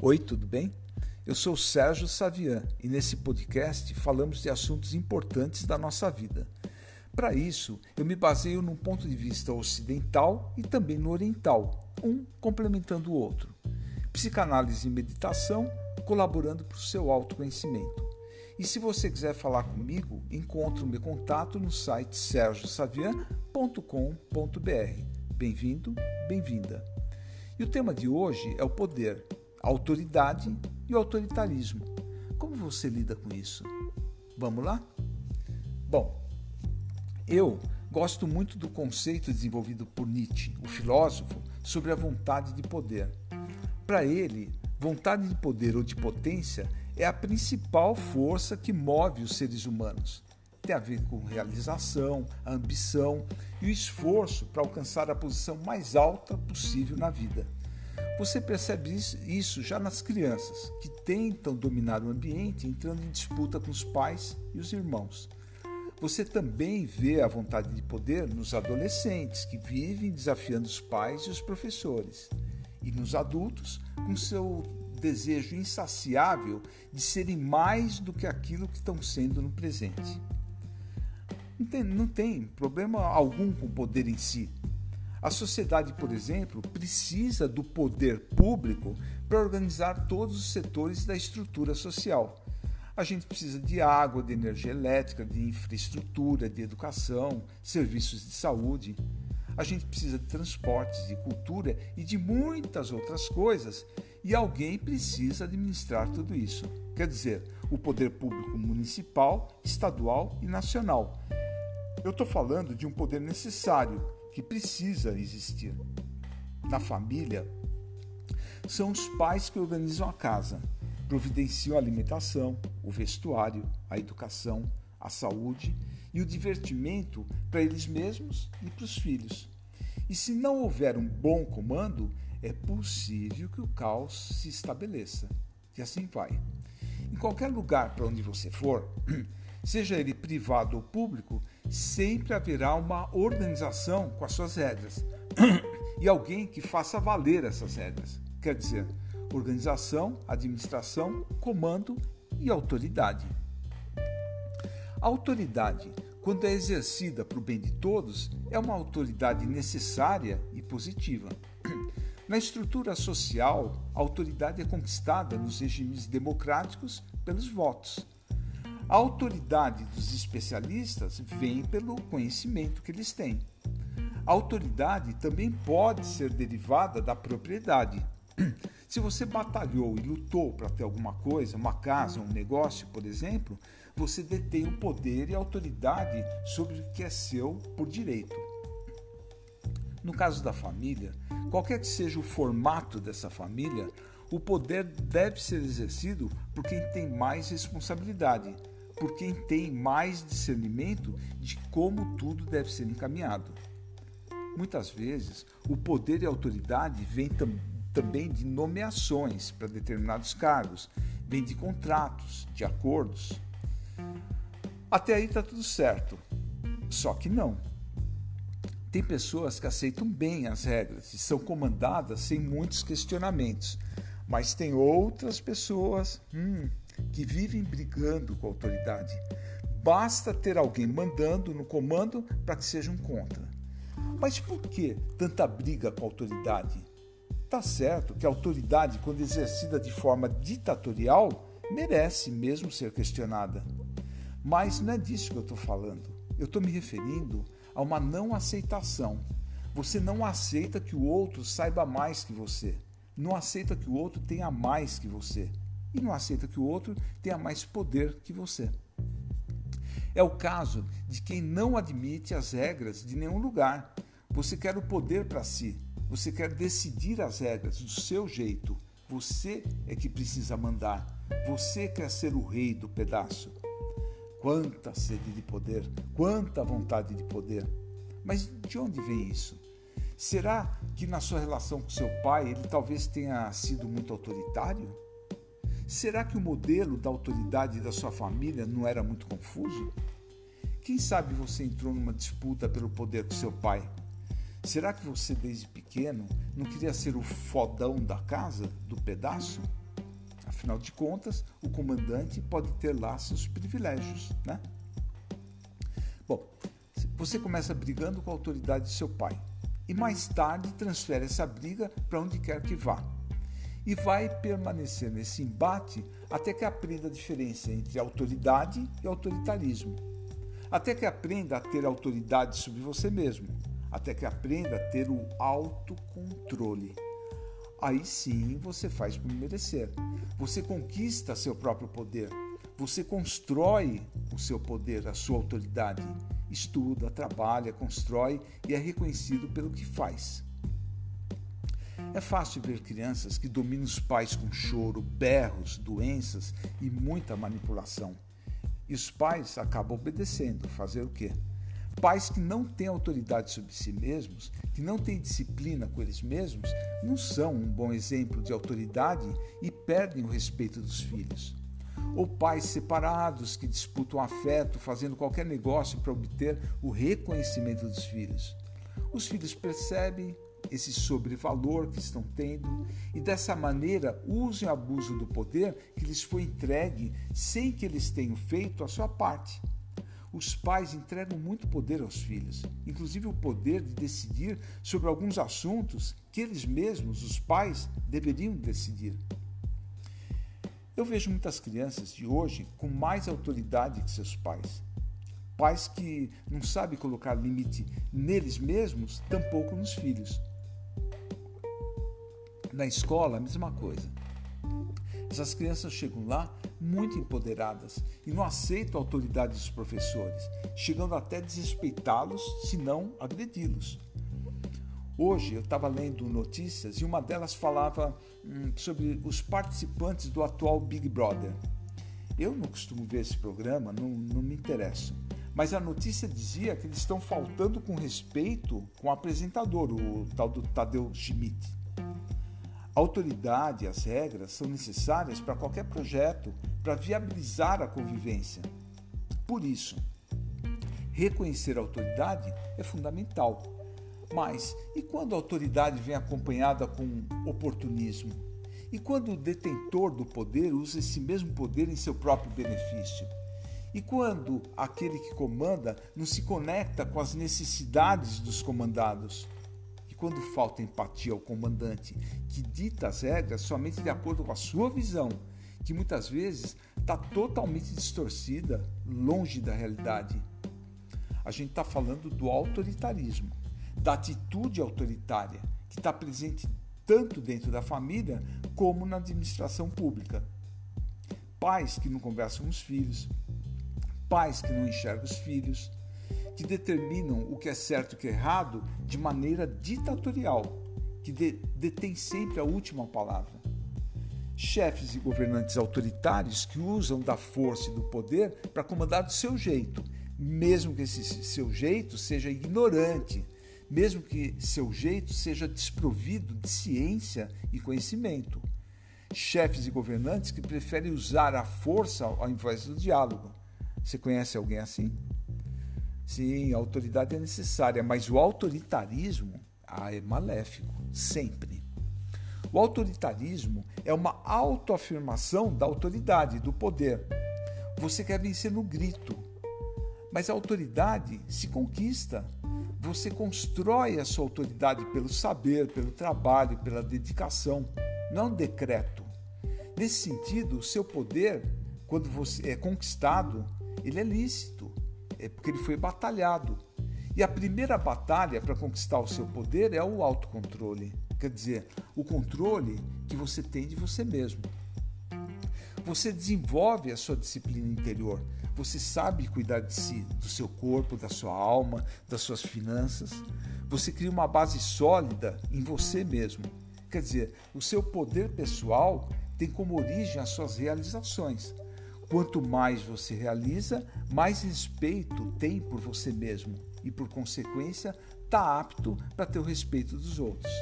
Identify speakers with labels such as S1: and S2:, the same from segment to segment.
S1: Oi, tudo bem? Eu sou Sérgio Savian e nesse podcast falamos de assuntos importantes da nossa vida. Para isso, eu me baseio num ponto de vista ocidental e também no oriental, um complementando o outro. Psicanálise e meditação colaborando para o seu autoconhecimento. E se você quiser falar comigo, encontre o meu contato no site sergiosavian.com.br. Bem-vindo, bem-vinda. E o tema de hoje é o poder, autoridade e autoritarismo. Como você lida com isso? Vamos lá? Bom, eu gosto muito do conceito desenvolvido por Nietzsche, o filósofo, sobre a vontade de poder. Para ele, vontade de poder ou de potência é a principal força que move os seres humanos. Tem a ver com realização, ambição e o esforço para alcançar a posição mais alta possível na vida. Você percebe isso já nas crianças, que tentam dominar o ambiente entrando em disputa com os pais e os irmãos. Você também vê a vontade de poder nos adolescentes, que vivem desafiando os pais e os professores, e nos adultos, com seu desejo insaciável de serem mais do que aquilo que estão sendo no presente. Não tem, não tem problema algum com o poder em si. A sociedade, por exemplo, precisa do poder público para organizar todos os setores da estrutura social. A gente precisa de água, de energia elétrica, de infraestrutura, de educação, serviços de saúde. A gente precisa de transportes, de cultura e de muitas outras coisas e alguém precisa administrar tudo isso. Quer dizer, o poder público municipal, estadual e nacional. Eu estou falando de um poder necessário que precisa existir. Na família, são os pais que organizam a casa, providenciam a alimentação, o vestuário, a educação, a saúde e o divertimento para eles mesmos e para os filhos. E se não houver um bom comando, é possível que o caos se estabeleça. E assim vai. Em qualquer lugar para onde você for, seja ele privado ou público, sempre haverá uma organização com as suas regras e alguém que faça valer essas regras. Quer dizer, organização, administração, comando e autoridade. A autoridade, quando é exercida para o bem de todos, é uma autoridade necessária e positiva. Na estrutura social, a autoridade é conquistada nos regimes democráticos pelos votos. A autoridade dos especialistas vem pelo conhecimento que eles têm. A autoridade também pode ser derivada da propriedade. Se você batalhou e lutou para ter alguma coisa, uma casa, um negócio, por exemplo, você detém o poder e a autoridade sobre o que é seu por direito. No caso da família, qualquer que seja o formato dessa família, o poder deve ser exercido por quem tem mais responsabilidade, por quem tem mais discernimento de como tudo deve ser encaminhado. Muitas vezes, o poder e a autoridade vêm tam também de nomeações para determinados cargos, vem de contratos, de acordos. Até aí está tudo certo. Só que não. Tem pessoas que aceitam bem as regras e são comandadas sem muitos questionamentos, mas tem outras pessoas hum, que vivem brigando com a autoridade. Basta ter alguém mandando no comando para que sejam contra. Mas por que tanta briga com a autoridade? Tá certo que a autoridade, quando exercida de forma ditatorial, merece mesmo ser questionada. Mas não é disso que eu estou falando. Eu estou me referindo a uma não aceitação. Você não aceita que o outro saiba mais que você. Não aceita que o outro tenha mais que você. E não aceita que o outro tenha mais poder que você. É o caso de quem não admite as regras de nenhum lugar. Você quer o poder para si. Você quer decidir as regras do seu jeito. Você é que precisa mandar. Você quer ser o rei do pedaço. Quanta sede de poder, quanta vontade de poder. Mas de onde vem isso? Será que na sua relação com seu pai ele talvez tenha sido muito autoritário? Será que o modelo da autoridade da sua família não era muito confuso? Quem sabe você entrou numa disputa pelo poder com seu pai? Será que você desde pequeno não queria ser o fodão da casa, do pedaço? Afinal de contas, o comandante pode ter lá seus privilégios, né? Bom, você começa brigando com a autoridade de seu pai e mais tarde transfere essa briga para onde quer que vá. E vai permanecer nesse embate até que aprenda a diferença entre autoridade e autoritarismo. Até que aprenda a ter autoridade sobre você mesmo. Até que aprenda a ter o autocontrole. Aí sim você faz por merecer. Você conquista seu próprio poder. Você constrói o seu poder, a sua autoridade. Estuda, trabalha, constrói e é reconhecido pelo que faz. É fácil ver crianças que dominam os pais com choro, berros, doenças e muita manipulação. E os pais acabam obedecendo. Fazer o quê? Pais que não têm autoridade sobre si mesmos, que não têm disciplina com eles mesmos, não são um bom exemplo de autoridade e perdem o respeito dos filhos. Ou pais separados que disputam afeto, fazendo qualquer negócio para obter o reconhecimento dos filhos. Os filhos percebem, esse sobrevalor que estão tendo e dessa maneira usam e abusam do poder que lhes foi entregue sem que eles tenham feito a sua parte. Os pais entregam muito poder aos filhos, inclusive o poder de decidir sobre alguns assuntos que eles mesmos, os pais, deveriam decidir. Eu vejo muitas crianças de hoje com mais autoridade que seus pais. Pais que não sabem colocar limite neles mesmos, tampouco nos filhos. Na escola, a mesma coisa. Essas crianças chegam lá muito empoderadas e não aceitam a autoridade dos professores, chegando até desrespeitá-los, se não agredi-los. Hoje eu estava lendo notícias e uma delas falava hum, sobre os participantes do atual Big Brother. Eu não costumo ver esse programa, não, não me interessa. Mas a notícia dizia que eles estão faltando com respeito com o apresentador, o tal do Tadeu Schmidt. A autoridade e as regras são necessárias para qualquer projeto, para viabilizar a convivência. Por isso, reconhecer a autoridade é fundamental. Mas e quando a autoridade vem acompanhada com oportunismo? E quando o detentor do poder usa esse mesmo poder em seu próprio benefício? E quando aquele que comanda não se conecta com as necessidades dos comandados? Quando falta empatia ao comandante, que dita as regras somente de acordo com a sua visão, que muitas vezes está totalmente distorcida, longe da realidade. A gente está falando do autoritarismo, da atitude autoritária, que está presente tanto dentro da família como na administração pública. Pais que não conversam com os filhos, pais que não enxergam os filhos, que determinam o que é certo e o que é errado de maneira ditatorial, que de, detém sempre a última palavra. Chefes e governantes autoritários que usam da força e do poder para comandar do seu jeito, mesmo que esse seu jeito seja ignorante, mesmo que seu jeito seja desprovido de ciência e conhecimento. Chefes e governantes que preferem usar a força ao invés do diálogo. Você conhece alguém assim? Sim, a autoridade é necessária, mas o autoritarismo ah, é maléfico, sempre. O autoritarismo é uma autoafirmação da autoridade, do poder. Você quer vencer no grito, mas a autoridade se conquista. Você constrói a sua autoridade pelo saber, pelo trabalho, pela dedicação, não decreto. Nesse sentido, o seu poder, quando você é conquistado, ele é lícito é porque ele foi batalhado. E a primeira batalha para conquistar o seu poder é o autocontrole, quer dizer, o controle que você tem de você mesmo. Você desenvolve a sua disciplina interior, você sabe cuidar de si, do seu corpo, da sua alma, das suas finanças. Você cria uma base sólida em você mesmo. Quer dizer, o seu poder pessoal tem como origem as suas realizações. Quanto mais você realiza, mais respeito tem por você mesmo e, por consequência, está apto para ter o respeito dos outros.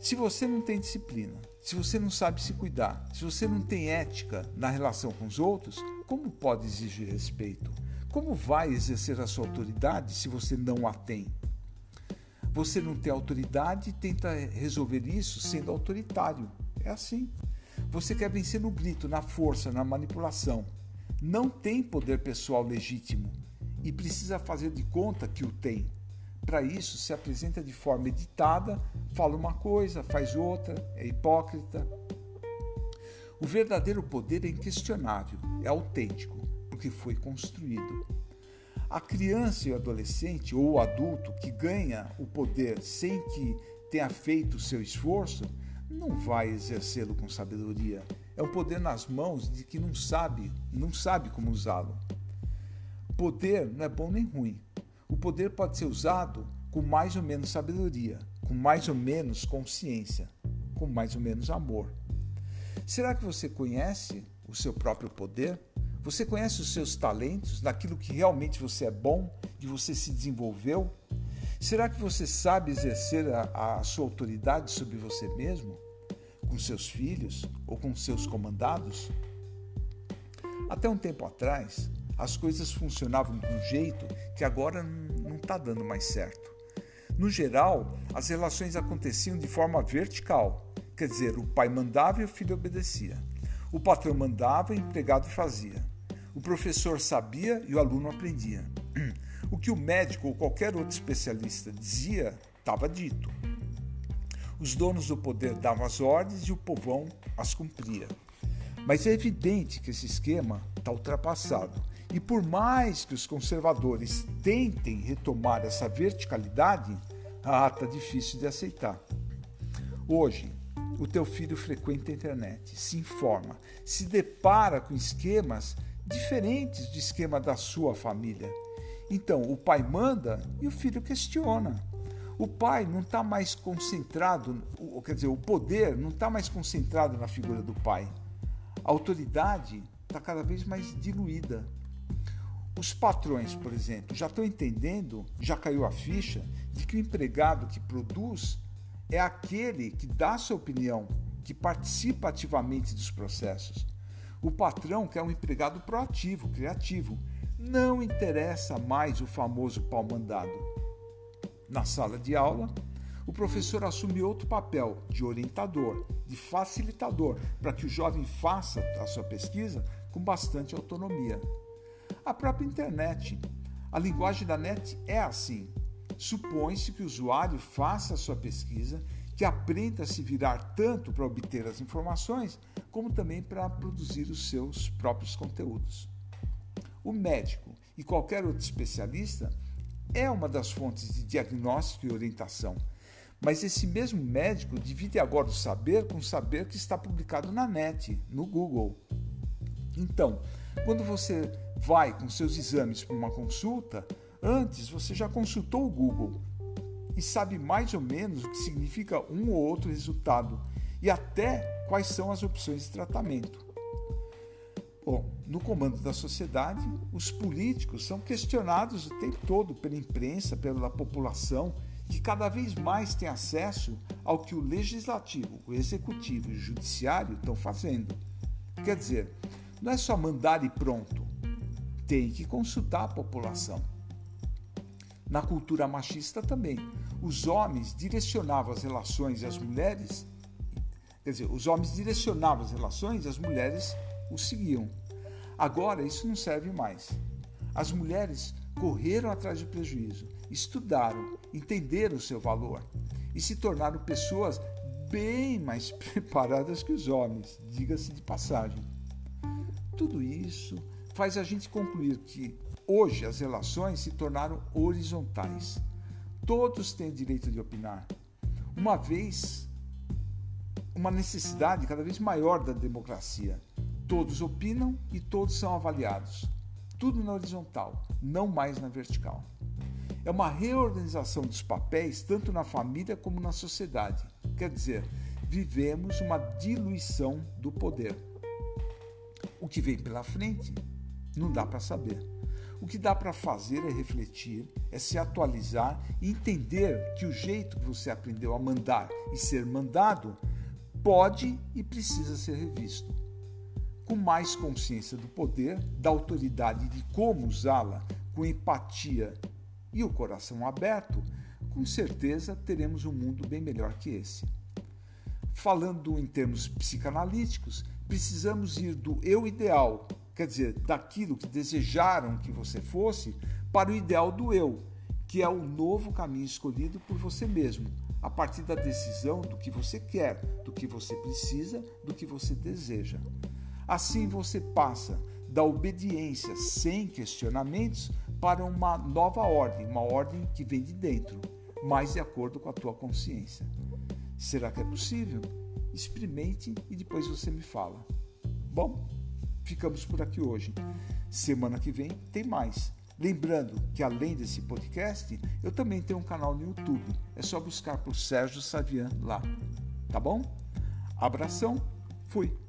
S1: Se você não tem disciplina, se você não sabe se cuidar, se você não tem ética na relação com os outros, como pode exigir respeito? Como vai exercer a sua autoridade se você não a tem? Você não tem autoridade e tenta resolver isso sendo autoritário. É assim. Você quer vencer no grito, na força, na manipulação. Não tem poder pessoal legítimo e precisa fazer de conta que o tem. Para isso, se apresenta de forma editada, fala uma coisa, faz outra, é hipócrita. O verdadeiro poder é inquestionável, é autêntico, porque foi construído. A criança e o adolescente ou o adulto que ganha o poder sem que tenha feito o seu esforço, não vai exercê-lo com sabedoria. É um poder nas mãos de que não sabe, não sabe como usá-lo. Poder não é bom nem ruim. O poder pode ser usado com mais ou menos sabedoria, com mais ou menos consciência, com mais ou menos amor. Será que você conhece o seu próprio poder? Você conhece os seus talentos, naquilo que realmente você é bom, e você se desenvolveu? Será que você sabe exercer a, a sua autoridade sobre você mesmo? Com seus filhos ou com seus comandados? Até um tempo atrás, as coisas funcionavam de um jeito que agora não está dando mais certo. No geral, as relações aconteciam de forma vertical, quer dizer, o pai mandava e o filho obedecia. O patrão mandava e o empregado fazia. O professor sabia e o aluno aprendia. O que o médico ou qualquer outro especialista dizia, estava dito. Os donos do poder davam as ordens e o povão as cumpria. Mas é evidente que esse esquema está ultrapassado. E por mais que os conservadores tentem retomar essa verticalidade, ah, está difícil de aceitar. Hoje, o teu filho frequenta a internet, se informa, se depara com esquemas diferentes do esquema da sua família. Então, o pai manda e o filho questiona. O pai não está mais concentrado, quer dizer, o poder não está mais concentrado na figura do pai. A autoridade está cada vez mais diluída. Os patrões, por exemplo, já estão entendendo, já caiu a ficha, de que o empregado que produz é aquele que dá sua opinião, que participa ativamente dos processos. O patrão quer um empregado proativo, criativo. Não interessa mais o famoso pau mandado. Na sala de aula, o professor assume outro papel de orientador, de facilitador, para que o jovem faça a sua pesquisa com bastante autonomia. A própria internet. A linguagem da net é assim. Supõe-se que o usuário faça a sua pesquisa que aprenda a se virar tanto para obter as informações, como também para produzir os seus próprios conteúdos. O médico e qualquer outro especialista é uma das fontes de diagnóstico e orientação, mas esse mesmo médico divide agora o saber com o saber que está publicado na net, no Google. Então, quando você vai com seus exames para uma consulta, antes você já consultou o Google e sabe mais ou menos o que significa um ou outro resultado e até quais são as opções de tratamento. Bom, no comando da sociedade, os políticos são questionados o tempo todo pela imprensa, pela população, que cada vez mais tem acesso ao que o legislativo, o executivo e o judiciário estão fazendo. Quer dizer, não é só mandar e pronto, tem que consultar a população. Na cultura machista também os homens direcionavam as relações e as mulheres, quer dizer, os homens direcionavam as relações e as mulheres os seguiam. Agora isso não serve mais. As mulheres correram atrás do prejuízo, estudaram, entenderam o seu valor e se tornaram pessoas bem mais preparadas que os homens, diga-se de passagem. Tudo isso faz a gente concluir que hoje as relações se tornaram horizontais. Todos têm direito de opinar. Uma vez, uma necessidade cada vez maior da democracia. Todos opinam e todos são avaliados. Tudo na horizontal, não mais na vertical. É uma reorganização dos papéis tanto na família como na sociedade. Quer dizer, vivemos uma diluição do poder. O que vem pela frente não dá para saber. O que dá para fazer é refletir, é se atualizar e entender que o jeito que você aprendeu a mandar e ser mandado pode e precisa ser revisto. Com mais consciência do poder, da autoridade e de como usá-la, com empatia e o coração aberto, com certeza teremos um mundo bem melhor que esse. Falando em termos psicanalíticos, precisamos ir do eu ideal, quer dizer, daquilo que desejaram que você fosse, para o ideal do eu, que é o novo caminho escolhido por você mesmo, a partir da decisão do que você quer, do que você precisa, do que você deseja. Assim você passa da obediência sem questionamentos para uma nova ordem, uma ordem que vem de dentro, mais de acordo com a tua consciência. Será que é possível? Experimente e depois você me fala. Bom, ficamos por aqui hoje. Semana que vem tem mais. Lembrando que além desse podcast, eu também tenho um canal no YouTube. É só buscar por Sérgio Savian lá. Tá bom? Abração, fui!